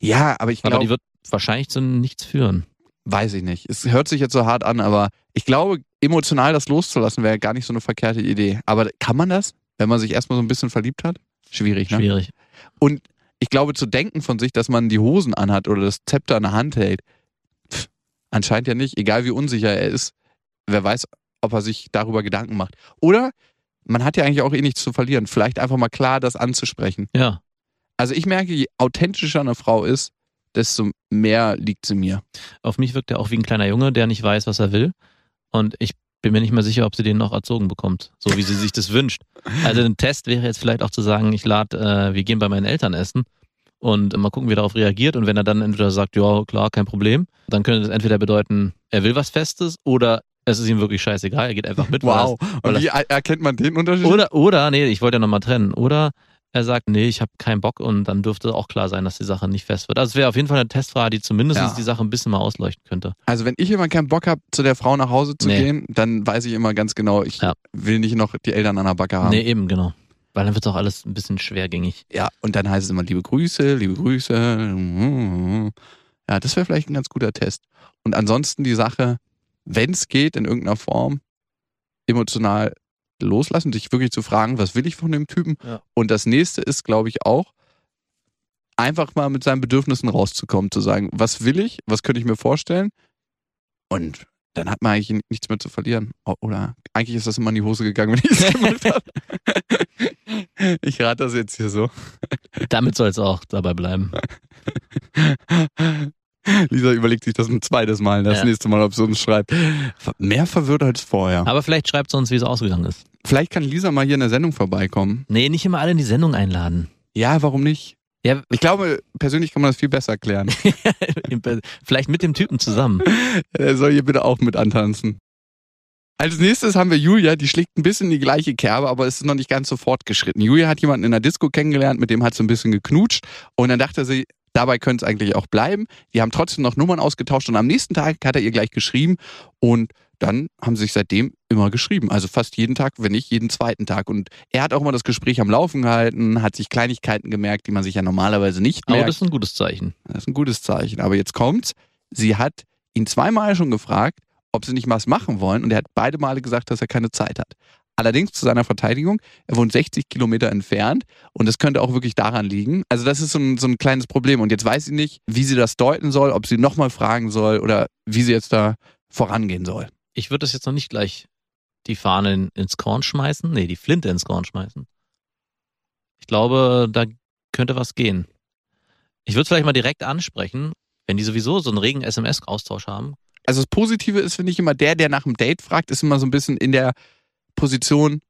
Ja, aber ich Aber die glaube, wird wahrscheinlich zu nichts führen. Weiß ich nicht. Es hört sich jetzt so hart an, aber ich glaube, emotional das loszulassen wäre gar nicht so eine verkehrte Idee. Aber kann man das, wenn man sich erstmal so ein bisschen verliebt hat? Schwierig, ne? Schwierig. Und ich glaube, zu denken von sich, dass man die Hosen anhat oder das Zepter in der Hand hält, pff, anscheinend ja nicht. Egal wie unsicher er ist, wer weiß, ob er sich darüber Gedanken macht. Oder man hat ja eigentlich auch eh nichts zu verlieren. Vielleicht einfach mal klar das anzusprechen. Ja. Also ich merke, je authentischer eine Frau ist, desto mehr liegt sie mir. Auf mich wirkt er auch wie ein kleiner Junge, der nicht weiß, was er will. Und ich bin mir nicht mehr sicher, ob sie den noch erzogen bekommt, so wie sie sich das wünscht. Also ein Test wäre jetzt vielleicht auch zu sagen, ich lade, äh, wir gehen bei meinen Eltern essen und mal gucken, wie er darauf reagiert. Und wenn er dann entweder sagt, ja, klar, kein Problem, dann könnte das entweder bedeuten, er will was Festes oder es ist ihm wirklich scheißegal, er geht einfach mit. weil Wow. weil Und wie er- erkennt man den Unterschied? das- Oder, oder, nee, ich wollte ja nochmal trennen. Oder er sagt, nee, ich habe keinen Bock und dann dürfte auch klar sein, dass die Sache nicht fest wird. Also es wäre auf jeden Fall eine Testfrage, die zumindest Ja. die Sache ein bisschen mal ausleuchten könnte. Also wenn ich immer keinen Bock habe, zu der Frau nach Hause zu Nee. gehen, dann weiß ich immer ganz genau, ich Ja. will nicht noch die Eltern an der Backe haben. Nee, eben, genau. Weil dann wird auch alles ein bisschen schwergängig. Ja, und dann heißt es immer liebe Grüße, liebe Grüße. Ja, das wäre vielleicht ein ganz guter Test. Und ansonsten die Sache, wenn es geht, in irgendeiner Form, emotional loslassen, sich wirklich zu fragen, was will ich von dem Typen? Ja. Und das nächste ist, glaube ich, auch, einfach mal mit seinen Bedürfnissen rauszukommen, zu sagen, was will ich, was könnte ich mir vorstellen? Und dann hat man eigentlich nichts mehr zu verlieren. Oder eigentlich ist das immer in die Hose gegangen, wenn ich es gemacht habe. Ich rate das jetzt hier so. Damit soll es auch dabei bleiben. Lisa überlegt sich das ein zweites Mal, das Ja. nächste Mal, ob sie uns schreibt. Mehr verwirrt als vorher. Aber vielleicht schreibt sie uns, wie es ausgegangen ist. Vielleicht kann Lisa mal hier in der Sendung vorbeikommen. Nee, nicht immer alle in die Sendung einladen. Ja, warum nicht? Ja, Ich glaube, persönlich kann man das viel besser erklären. vielleicht mit dem Typen zusammen. Er soll hier bitte auch mit antanzen. Als nächstes haben wir Julia, die schlägt ein bisschen in die gleiche Kerbe, aber es ist noch nicht ganz so fortgeschritten. Julia hat jemanden in der Disco kennengelernt, mit dem hat sie ein bisschen geknutscht und dann dachte sie, dabei könnte es eigentlich auch bleiben. Die haben trotzdem noch Nummern ausgetauscht und am nächsten Tag hat er ihr gleich geschrieben und dann haben sie sich seitdem immer geschrieben. Also fast jeden Tag, wenn nicht jeden zweiten Tag. Und er hat auch immer das Gespräch am Laufen gehalten, hat sich Kleinigkeiten gemerkt, die man sich ja normalerweise nicht Aber merkt. das ist ein gutes Zeichen. Das ist ein gutes Zeichen. Aber jetzt kommt's. Sie hat ihn zweimal schon gefragt, ob sie nicht was machen wollen. Und er hat beide Male gesagt, dass er keine Zeit hat. Allerdings zu seiner Verteidigung, er wohnt 60 Kilometer entfernt und das könnte auch wirklich daran liegen. Also das ist so ein, so ein kleines Problem. Und jetzt weiß sie nicht, wie sie das deuten soll, ob sie nochmal fragen soll oder wie sie jetzt da vorangehen soll. Ich würde das jetzt noch nicht gleich die Fahne in- ins Korn schmeißen. Nee, die Flinte ins Korn schmeißen. Ich glaube, da könnte was gehen. Ich würde es vielleicht mal direkt ansprechen, wenn die sowieso so einen regen SMS-Austausch haben. Also das Positive ist, finde ich, immer der, der nach dem Date fragt, ist immer so ein bisschen in der Position,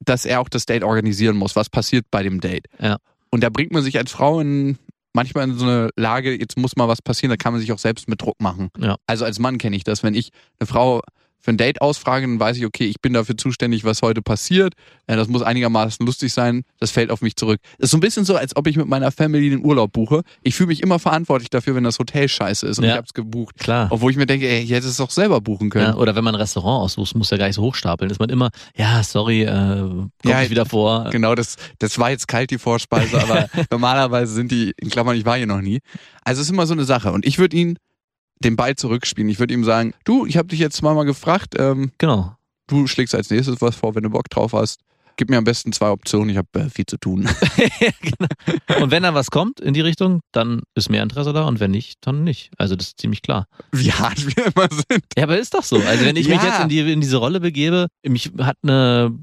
dass er auch das Date organisieren muss. Was passiert bei dem Date? Ja. Und da bringt man sich als Frau in, manchmal in so eine Lage, jetzt muss mal was passieren, da kann man sich auch selbst mit Druck machen. Ja. Also als Mann kenne ich das. Wenn ich eine Frau für ein Date ausfrage, dann weiß ich, okay, ich bin dafür zuständig, was heute passiert. Das muss einigermaßen lustig sein. Das fällt auf mich zurück. Das ist so ein bisschen so, als ob ich mit meiner Family den Urlaub buche. Ich fühle mich immer verantwortlich dafür, wenn das Hotel scheiße ist und Ja. ich habe es gebucht. Klar. Obwohl ich mir denke, ey, ich hätte es doch selber buchen können. Ja, oder wenn man ein Restaurant aussucht, muss ja gar nicht so hochstapeln. Ist man immer, ja, sorry, äh, kommt Ja, nicht wieder vor. Genau, das, das war jetzt kalt, die Vorspeise, aber normalerweise sind die, in Klammern, ich war hier noch nie. Also es ist immer so eine Sache. Und ich würde ihn den Ball zurückspielen. Ich würde ihm sagen, du, ich habe dich jetzt zweimal gefragt, ähm, Genau. du schlägst als nächstes was vor, wenn du Bock drauf hast. Gib mir am besten zwei Optionen, ich habe äh, viel zu tun. genau. Und wenn dann was kommt in die Richtung, dann ist mehr Interesse da und wenn nicht, dann nicht. Also das ist ziemlich klar. Wie hart wir immer sind. Ja, aber ist doch so. Also wenn ich mich Ja. jetzt in, die, in diese Rolle begebe, mich hat eine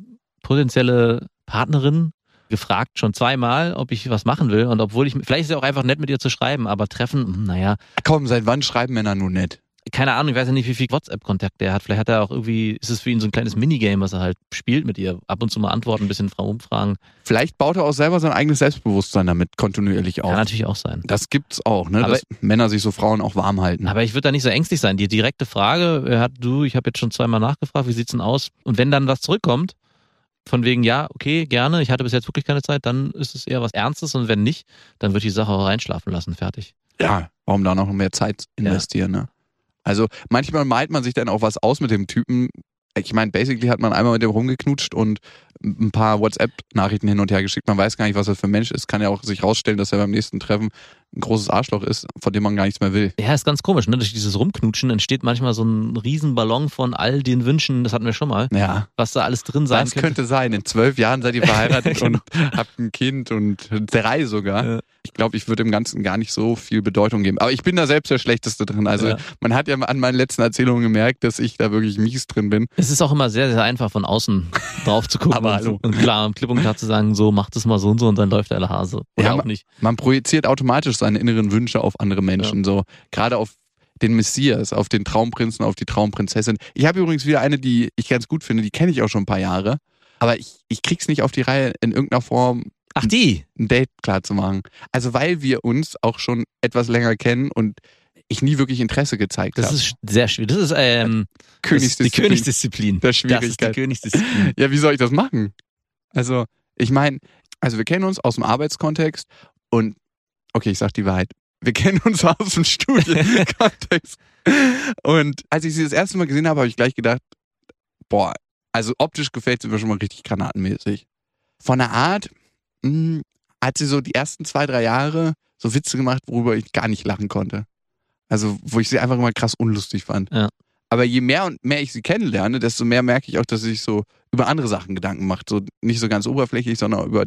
potenzielle Partnerin gefragt schon zweimal, ob ich was machen will und obwohl ich, vielleicht ist es ja auch einfach nett mit ihr zu schreiben, aber treffen, hm, naja, Komm, seit wann schreiben Männer nun nett? keine Ahnung, ich weiß ja nicht, wie viel WhatsApp-Kontakt der hat. Vielleicht hat er auch irgendwie, ist es für ihn so ein kleines Minigame, was er halt spielt mit ihr. Ab und zu mal antworten, ein bisschen umfragen. Vielleicht baut er auch selber sein eigenes Selbstbewusstsein damit kontinuierlich auf. Kann natürlich auch sein. Das gibt's auch, ne? Aber- dass Männer sich so Frauen auch warm halten. Aber ich würde da nicht so ängstlich sein. Die direkte Frage, er hat du, ich habe jetzt schon zweimal nachgefragt, wie sieht's denn aus? Und wenn dann was zurückkommt, von wegen, ja, okay, gerne, ich hatte bis jetzt wirklich keine Zeit, dann ist es eher was Ernstes und wenn nicht, dann wird die Sache auch reinschlafen lassen, fertig. ja, warum da noch mehr Zeit investieren, ne? Also manchmal malt man sich dann auch was aus mit dem Typen. Ich meine, basically hat man einmal mit dem rumgeknutscht und ein paar WhatsApp-Nachrichten hin und her geschickt. Man weiß gar nicht, was er für ein Mensch ist. Kann ja auch sich rausstellen, dass er beim nächsten Treffen ein großes Arschloch ist, von dem man gar nichts mehr will. Ja, ist ganz komisch, ne? Durch dieses Rumknutschen entsteht manchmal so ein Riesenballon von all den Wünschen, das hatten wir schon mal, Ja, was da alles drin sein das könnte sein. In zwölf Jahren seid ihr verheiratet Genau. und habt ein Kind und drei sogar. Ja. Ich glaube, ich würde dem Ganzen gar nicht so viel Bedeutung geben. Aber ich bin da selbst der Schlechteste drin. Also Ja. man hat ja an meinen letzten Erzählungen gemerkt, dass ich da wirklich mies drin bin. Es ist auch immer sehr, sehr einfach von außen drauf zu gucken Aber und, hallo. und klar, klipp und klar zu sagen, so macht es mal so und so und dann läuft der Hase. Oder Ja, auch nicht. Man projiziert automatisch seine inneren Wünsche auf andere Menschen. So gerade auf den Messias, auf den Traumprinzen, auf die Traumprinzessin. Ich habe übrigens wieder eine, die ich ganz gut finde. Die kenne ich auch schon ein paar Jahre. Aber ich, ich krieg's nicht auf die Reihe, in irgendeiner Form Ach, die! ein Date klar zu machen. Also weil wir uns auch schon etwas länger kennen und ich nie wirklich Interesse gezeigt Das habe. ist sehr schwierig. Das ist, ähm, das ist die Königsdisziplin. Königsdisziplin. Der Das ist die Schwierigkeit. Königsdisziplin. Ja, wie soll ich das machen? Also, ich meine, also wir kennen uns aus dem Arbeitskontext und okay, ich sag die Wahrheit. Wir kennen uns aus dem Studienkontext. Und als ich sie das erste Mal gesehen habe, habe ich gleich gedacht, boah, also optisch gefällt sie mir schon mal richtig granatenmäßig. Von der Art mh, hat sie so die ersten zwei, drei Jahre so Witze gemacht, worüber ich gar nicht lachen konnte. Also, wo ich sie einfach immer krass unlustig fand. Ja. Aber je mehr und mehr ich sie kennenlerne, desto mehr merke ich auch, dass sie sich so über andere Sachen Gedanken macht. So nicht so ganz oberflächlich, sondern über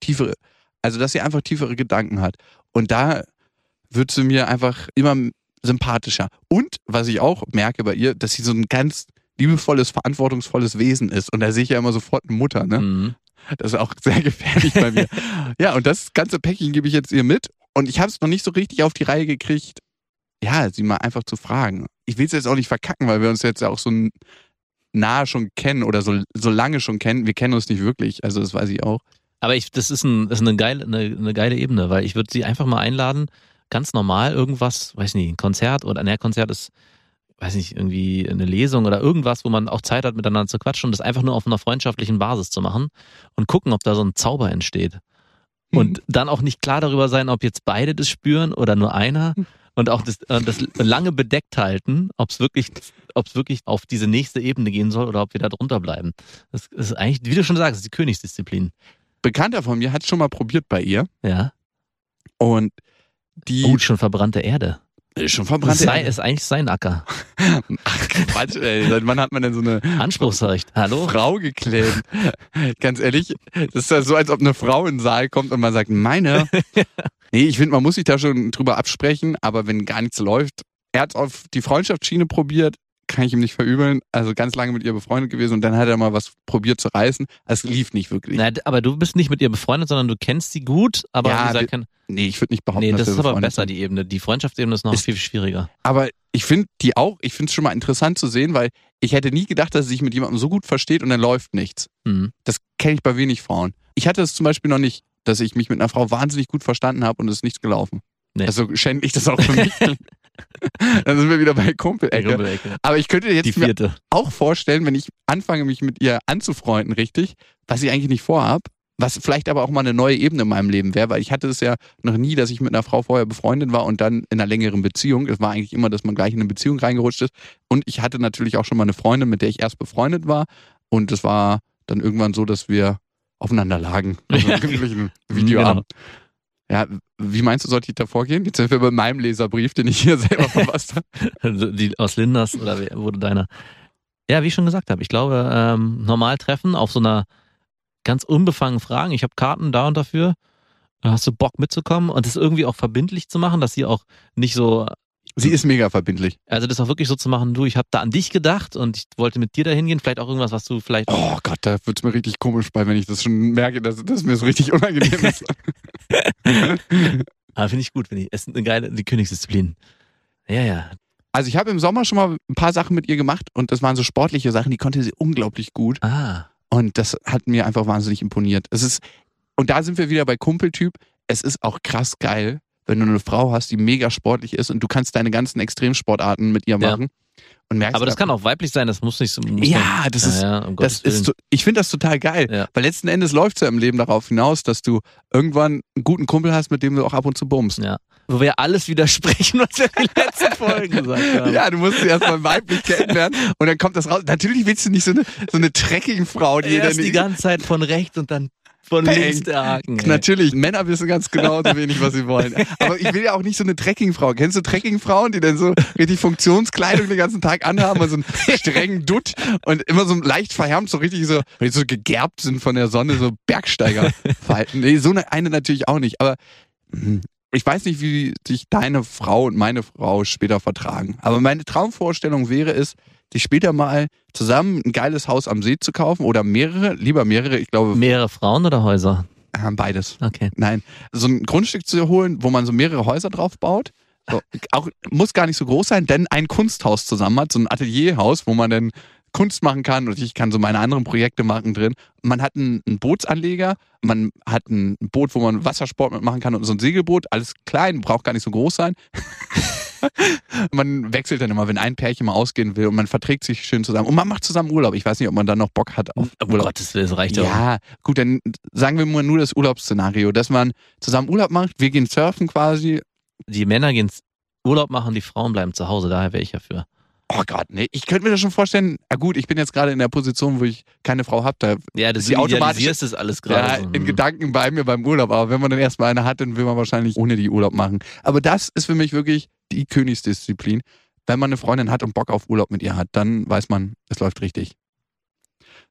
tiefere, also dass sie einfach tiefere Gedanken hat. Und da wird sie mir einfach immer sympathischer. Und was ich auch merke bei ihr, dass sie so ein ganz liebevolles, verantwortungsvolles Wesen ist. Und da sehe ich ja immer sofort eine Mutter, ne? Mhm. Das ist auch sehr gefährlich bei mir. Ja, und das ganze Päckchen gebe ich jetzt ihr mit. Und ich habe es noch nicht so richtig auf die Reihe gekriegt, ja, sie mal einfach zu fragen. Ich will es jetzt auch nicht verkacken, weil wir uns jetzt ja auch so nahe schon kennen oder so, so lange schon kennen. Wir kennen uns nicht wirklich, also das weiß ich auch. Aber ich, das ist, ein, das ist eine, geile, eine, eine geile Ebene, weil ich würde sie einfach mal einladen, ganz normal irgendwas, weiß nicht, ein Konzert oder ein Konzert ist, weiß nicht, irgendwie eine Lesung oder irgendwas, wo man auch Zeit hat, miteinander zu quatschen und das einfach nur auf einer freundschaftlichen Basis zu machen und gucken, ob da so ein Zauber entsteht. Und dann auch nicht klar darüber sein, ob jetzt beide das spüren oder nur einer. Und auch das, äh, das lange bedeckt halten, ob es wirklich, ob es wirklich auf diese nächste Ebene gehen soll oder ob wir da drunter bleiben. Das ist eigentlich, wie du schon sagst, die Königsdisziplin. Bekannter von mir hat es schon mal probiert bei ihr Ja. und die Oh, schon verbrannte Erde. Ist schon Das verbrannt. sei, ist eigentlich sein Acker. Ach Quatsch, ey. Seit wann hat man denn so eine Anspruchsrecht. Hallo? Frau geklämt? Ganz ehrlich, das ist ja so, als ob eine Frau in den Saal kommt und man sagt, meine. Nee, ich finde, man muss sich da schon drüber absprechen, aber wenn gar nichts läuft, er hat auf die Freundschaftsschiene probiert, kann ich ihm nicht verübeln. Also ganz lange mit ihr befreundet gewesen und dann hat er mal was probiert zu reißen. Es lief nicht wirklich. Na, aber du bist nicht mit ihr befreundet, sondern du kennst sie gut, aber Ja, wie gesagt, kein, Nee, ich würde nicht behaupten, nee, das ist aber besser, sind. die Ebene. Die Freundschaftsebene ist noch Ist- viel schwieriger. Aber ich finde die auch, ich finde es schon mal interessant zu sehen, weil ich hätte nie gedacht, dass sie sich mit jemandem so gut versteht und dann läuft nichts. Mhm. Das kenne ich bei wenig Frauen. Ich hatte es zum Beispiel noch nicht, dass ich mich mit einer Frau wahnsinnig gut verstanden habe und es ist nichts gelaufen. Nee. Also schändlich das auch für mich. Dann sind wir wieder bei Kumpel-Ecke. Kumpel-Ecke. Aber ich könnte jetzt mir auch vorstellen, wenn ich anfange, mich mit ihr anzufreunden, richtig, was ich eigentlich nicht vorhab, was vielleicht aber auch mal eine neue Ebene in meinem Leben wäre, weil ich hatte es ja noch nie, dass ich mit einer Frau vorher befreundet war und dann in einer längeren Beziehung. Es war eigentlich immer, dass man gleich in eine Beziehung reingerutscht ist. Und ich hatte natürlich auch schon mal eine Freundin, mit der ich erst befreundet war. Und es war dann irgendwann so, dass wir aufeinander lagen. Also Ja. Videoabend. Genau. Ja, wie meinst du, sollte ich da vorgehen? Jetzt sind wir bei meinem Leserbrief, den ich hier selber verfasst habe. Also Die aus Linders oder wurde deiner? Ja, wie ich schon gesagt habe, ich glaube, ähm, normal treffen auf so einer ganz unbefangen Fragen. Ich habe Karten da und dafür. Hast du Bock mitzukommen und das irgendwie auch verbindlich zu machen, dass sie auch nicht so, Sie ist mega verbindlich. also das auch wirklich so zu machen, du, ich habe da an dich gedacht und ich wollte mit dir dahin gehen, vielleicht auch irgendwas, was du vielleicht Oh Gott, da wird's mir richtig komisch bei, wenn ich das schon merke, dass, dass mir so richtig unangenehm ist. Ah, finde ich gut, finde ich. Es ist eine geile, die Königsdisziplin. Ja, ja. Also ich habe im Sommer schon mal ein paar Sachen mit ihr gemacht und das waren so sportliche Sachen, die konnte sie unglaublich gut. Ah. Und das hat mir einfach wahnsinnig imponiert. Es ist, und da sind wir wieder bei Kumpeltyp. Es ist auch krass geil, wenn du eine Frau hast, die mega sportlich ist und du kannst deine ganzen Extremsportarten mit ihr Ja. machen. Und merkst Aber das kann auch weiblich sein, das muss nicht so. Muss Ja, das ist, ja, um das Willen. ist, ich finde das total geil, Ja. weil letzten Endes läuft es ja im Leben darauf hinaus, dass du irgendwann einen guten Kumpel hast, mit dem du auch ab und zu bummst. Ja. Wo wir alles widersprechen, was wir in den letzten Folgen gesagt haben. Ja, du musst sie erstmal weiblich kennenlernen und dann kommt das raus. Natürlich willst du nicht so eine, so eine dreckige Frau, die Erst dann die ganze Zeit von rechts und dann von links der Haken. ey. Natürlich, Männer wissen ganz genau so wenig, was sie wollen. Aber ich will ja auch nicht so eine Trekkingfrau. Kennst du Trekkingfrauen, die dann so richtig Funktionskleidung den ganzen Tag anhaben und so einen strengen Dutt und immer so leicht verhärmt, so richtig so, die so gegerbt sind von der Sonne, so Bergsteigerverhalten. Nee, so eine, eine natürlich auch nicht. Aber hm, ich weiß nicht, wie sich deine Frau und meine Frau später vertragen. Aber meine Traumvorstellung wäre es, sich später mal zusammen ein geiles Haus am See zu kaufen oder mehrere, lieber mehrere, ich glaube Mehrere Frauen oder Häuser? äh, beides. Okay. Nein, so ein Grundstück zu holen, wo man so mehrere Häuser drauf baut. So, auch, muss gar nicht so groß sein, denn ein Kunsthaus zusammen hat, so ein Atelierhaus, wo man dann Kunst machen kann und ich kann so meine anderen Projekte machen drin. Man hat einen, einen Bootsanleger, man hat ein Boot, wo man Wassersport mitmachen kann und so ein Segelboot, alles klein, braucht gar nicht so groß sein. man wechselt dann immer, wenn ein Pärchen mal ausgehen will und man verträgt sich schön zusammen und man macht zusammen Urlaub. Ich weiß nicht, ob man dann noch Bock hat auf Um Urlaub. Gottes Willen, das reicht ja. Ja, gut, dann sagen wir mal nur das Urlaubsszenario, dass man zusammen Urlaub macht, wir gehen surfen quasi. Die Männer gehen Urlaub machen, die Frauen bleiben zu Hause, daher wäre ich ja für. Oh Gott, nee, ich könnte mir das schon vorstellen. Ah gut, ich bin jetzt gerade in der Position, wo ich keine Frau habe, da Ja, das Die automatische- idealisierst das alles ja, gerade. so. in. Gedanken bei mir beim Urlaub. Aber wenn man dann erstmal eine hat, dann will man wahrscheinlich ohne die Urlaub machen. Aber das ist für mich wirklich die Königsdisziplin. Wenn man eine Freundin hat und Bock auf Urlaub mit ihr hat, dann weiß man, es läuft richtig.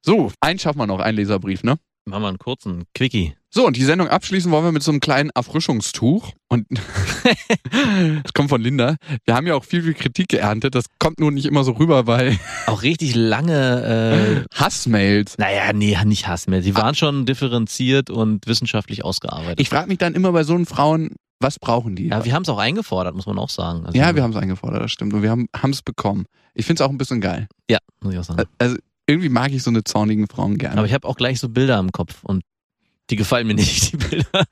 So, einen schaffen wir noch, einen Leserbrief, ne? Machen wir einen kurzen Quickie. So, und die Sendung abschließen wollen wir mit so einem kleinen Erfrischungstuch. Und das kommt von Linda. Wir haben ja auch viel, viel Kritik geerntet. Das kommt nur nicht immer so rüber, weil Auch richtig lange, äh, Hassmails. naja, nee, nicht Hass mehr. Sie waren schon differenziert und wissenschaftlich ausgearbeitet. Ich frage mich dann immer bei so einen Frauen, was brauchen die? ja, wir haben es auch eingefordert, muss man auch sagen. Also, Ja, wir haben es eingefordert, das stimmt. Und wir haben es bekommen. Ich finde es auch ein bisschen geil. Ja, muss ich auch sagen. Also irgendwie mag ich so eine zornigen Frauen gerne. Aber ich habe auch gleich so Bilder im Kopf und die gefallen mir nicht, die Bilder.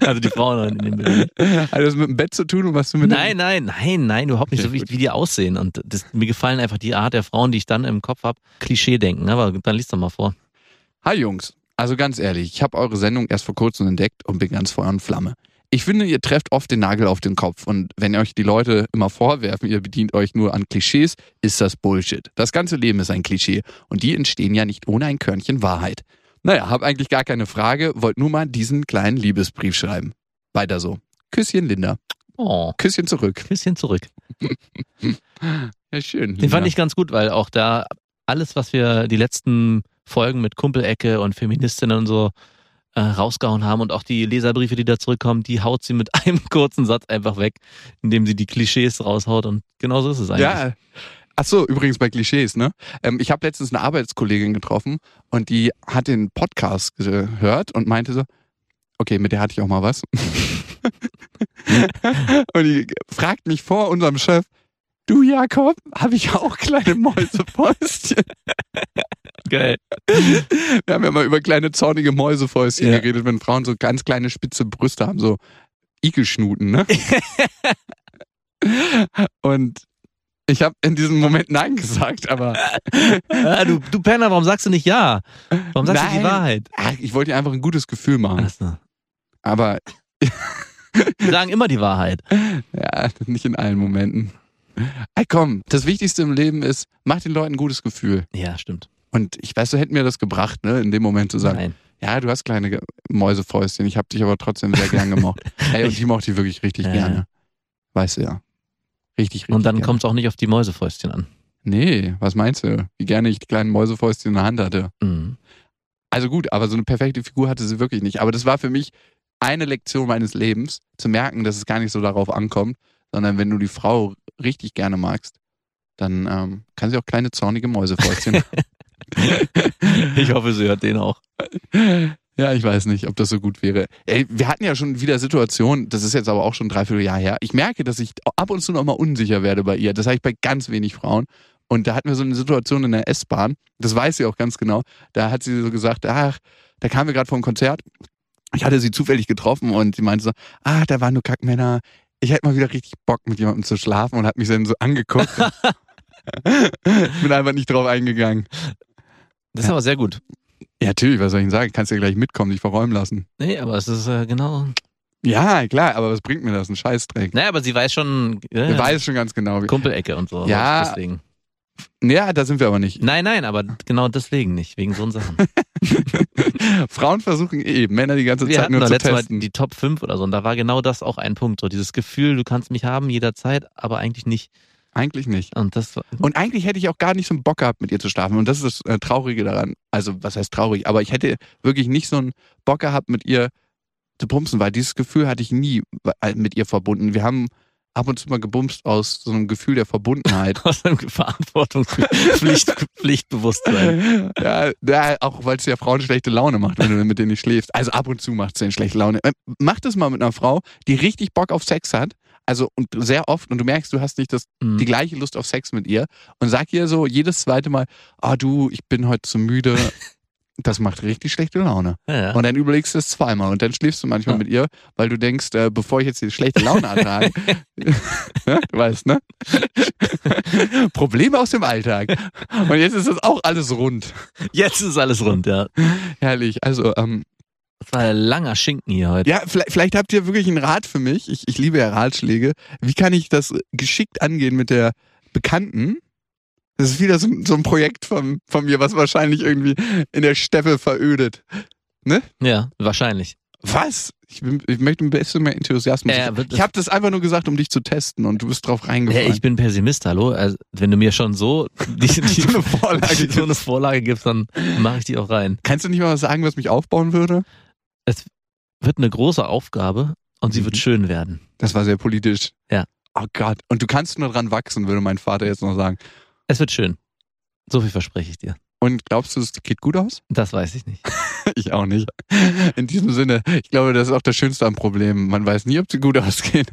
also die Frauen in den Bildern. Hat das mit dem Bett zu tun und was du mit Nein, nein, nein, nein, überhaupt nicht Okay, so, wie, wie die aussehen. Und das, mir gefallen einfach die Art der Frauen, die ich dann im Kopf habe. Klischee denken, aber dann liest doch mal vor. Hi Jungs, also ganz ehrlich, ich habe eure Sendung erst vor kurzem entdeckt und bin ganz Feuer und Flamme. Ich finde, ihr trefft oft den Nagel auf den Kopf und wenn euch die Leute immer vorwerfen, ihr bedient euch nur an Klischees, ist das Bullshit. Das ganze Leben ist ein Klischee und die entstehen ja nicht ohne ein Körnchen Wahrheit. Naja, hab eigentlich gar keine Frage, wollt nur mal diesen kleinen Liebesbrief schreiben. Weiter so. Küsschen Linda. Oh, Küsschen zurück. bisschen zurück. Ja, schön. Den fand ich ganz gut, weil auch da alles, was wir die letzten Folgen mit Kumpelecke und Feministinnen und so äh, rausgehauen haben und auch die Leserbriefe, die da zurückkommen, die haut sie mit einem kurzen Satz einfach weg, indem sie die Klischees raushaut und genauso ist es eigentlich. Ja. Ach so, übrigens bei Klischees, ne? Ähm, ich habe letztens eine Arbeitskollegin getroffen und die hat den Podcast gehört und meinte so, okay, mit der hatte ich auch mal was. und die fragt mich vor unserem Chef, du Jakob, habe ich auch kleine Mäusefäustchen? Geil. Wir haben ja mal über kleine zornige Mäusefäustchen Ja. geredet, wenn Frauen so ganz kleine spitze Brüste haben, so Igelschnuten, ne? und ich habe in diesem Moment Nein gesagt, aber Ah, du, du Penner, warum sagst du nicht ja? Warum sagst du die Nein. Wahrheit? ach, ich wollte ihr einfach ein gutes Gefühl machen. Achso. Aber Die sagen immer die Wahrheit. ja, nicht in allen Momenten. Ey, komm, das Wichtigste im Leben ist, mach den Leuten ein gutes Gefühl. Ja, stimmt. Und ich weiß, du hätten mir das gebracht, ne, in dem Moment zu sagen, Nein. ja, du hast kleine Mäusefäustchen, ich habe dich aber trotzdem sehr gern gemocht. Ey, und die mochte ich wirklich richtig Ja, gerne. ja. Weißt du ja. Richtig, richtig Und dann kommt es auch nicht auf die Mäusefäustchen an. Nee, was meinst du? Wie gerne ich die kleinen Mäusefäustchen in der Hand hatte. Mhm. Also gut, aber so eine perfekte Figur hatte sie wirklich nicht. Aber das war für mich eine Lektion meines Lebens, zu merken, dass es gar nicht so darauf ankommt, sondern wenn du die Frau richtig gerne magst, dann ähm, kann sie auch kleine zornige Mäusefäustchen. Ich hoffe, sie hört den auch. Ja, ich weiß nicht, ob das so gut wäre. Ey, wir hatten ja schon wieder Situationen, das ist jetzt aber auch schon ein Dreivierteljahr her. Ich merke, dass ich ab und zu noch mal unsicher werde bei ihr. Das habe ich bei ganz wenig Frauen. Und da hatten wir so eine Situation in der S-Bahn, das weiß sie auch ganz genau. Da hat sie so gesagt, ach, da kamen wir gerade vom Konzert. Ich hatte sie zufällig getroffen und sie meinte so, ah, da waren nur Kackmänner. Ich hätte mal wieder richtig Bock, mit jemandem zu schlafen und hat mich dann so angeguckt. Bin einfach nicht drauf eingegangen. Das ist aber sehr gut. Ja, natürlich, was soll ich denn sagen? Kannst ja gleich mitkommen, dich verräumen lassen. Nee, aber es ist äh, genau. Ja, klar, aber was bringt mir das? Ein Scheißdreck. Naja, aber sie weiß schon. Äh, Ich weiß schon ganz genau. Wie. Kumpelecke und so. Ja. Deswegen. Ja, da sind wir aber nicht. Nein, nein, aber genau deswegen nicht, wegen so Sachen. Frauen versuchen eh, Männer die ganze Wir Zeit hatten nur zu letztes Mal testen. die Top 5 oder so und da war genau das auch ein Punkt. So dieses Gefühl, du kannst mich haben jederzeit, aber eigentlich nicht. Eigentlich nicht. Und das Und eigentlich hätte ich auch gar nicht so einen Bock gehabt, mit ihr zu schlafen. Und das ist das äh, Traurige daran. Also, was heißt traurig? Aber ich hätte wirklich nicht so einen Bock gehabt, mit ihr zu bumsen, weil dieses Gefühl hatte ich nie mit ihr verbunden. Wir haben ab und zu mal gebumst aus so einem Gefühl der Verbundenheit. aus einem Verantwortungspflicht, Pflichtbewusstsein. ja, ja, auch weil es ja Frauen schlechte Laune macht, wenn du mit denen nicht schläfst. Also ab und zu macht es denen schlechte Laune. Äh, Mach das mal mit einer Frau, die richtig Bock auf Sex hat. Also und sehr oft und du merkst, du hast nicht das, Mhm. die gleiche Lust auf Sex mit ihr und sag ihr so jedes zweite Mal, ah du, ich bin heute zu müde. Das macht richtig schlechte Laune. Ja. Und dann überlegst du es zweimal und dann schläfst du manchmal Ja. mit ihr, weil du denkst, äh, bevor ich jetzt die schlechte Laune ertrage, ne? du weißt, ne? Probleme aus dem Alltag. Und jetzt ist das auch alles rund. Jetzt ist alles rund, ja. Herrlich. Also, ähm, Das war ein langer Schinken hier heute. ja, vielleicht, vielleicht habt ihr wirklich einen Rat für mich. Ich, ich liebe ja Ratschläge. Wie kann ich das geschickt angehen mit der Bekannten? Das ist wieder so, so ein Projekt von, von mir, was wahrscheinlich irgendwie in der Steppe verödet. Ja, wahrscheinlich. Was? Ich, bin, ich möchte ein bisschen mehr Enthusiasmus. Ja, ich habe das einfach nur gesagt, um dich zu testen und du bist drauf Ja, reingefallen. ich bin Pessimist, hallo. Also, wenn du mir schon so die, die, so eine Vorlage. so eine gibst. Vorlage gibst, dann mache ich die auch rein. Kannst du nicht mal was sagen, was mich aufbauen würde? Wird eine große Aufgabe und sie Mhm. wird schön werden. Das war sehr politisch. Ja. Oh Gott. Und du kannst nur dran wachsen, würde mein Vater jetzt noch sagen. Es wird schön. So viel verspreche ich dir. Und glaubst du, es geht gut aus? Das weiß ich nicht. Ich auch nicht. In diesem Sinne, ich glaube, das ist auch das Schönste am Problem. Man weiß nie, ob sie gut ausgehen.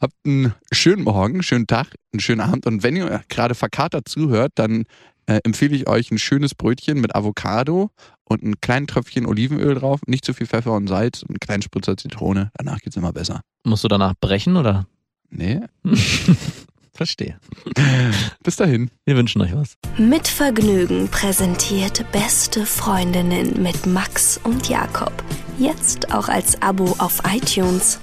Habt einen schönen Morgen, einen schönen Tag, einen schönen Abend. Und wenn ihr gerade verkatert zuhört, dann äh, empfehle ich euch ein schönes Brötchen mit Avocado und ein kleinen Tröpfchen Olivenöl drauf. Nicht zu viel Pfeffer und Salz und einen kleinen Spritzer Zitrone. Danach geht's immer besser. Musst du danach brechen oder? Nee. Verstehe. Bis dahin. Wir wünschen euch was. Mit Vergnügen präsentiert Beste Freundinnen mit Max und Jakob. Jetzt auch als Abo auf iTunes.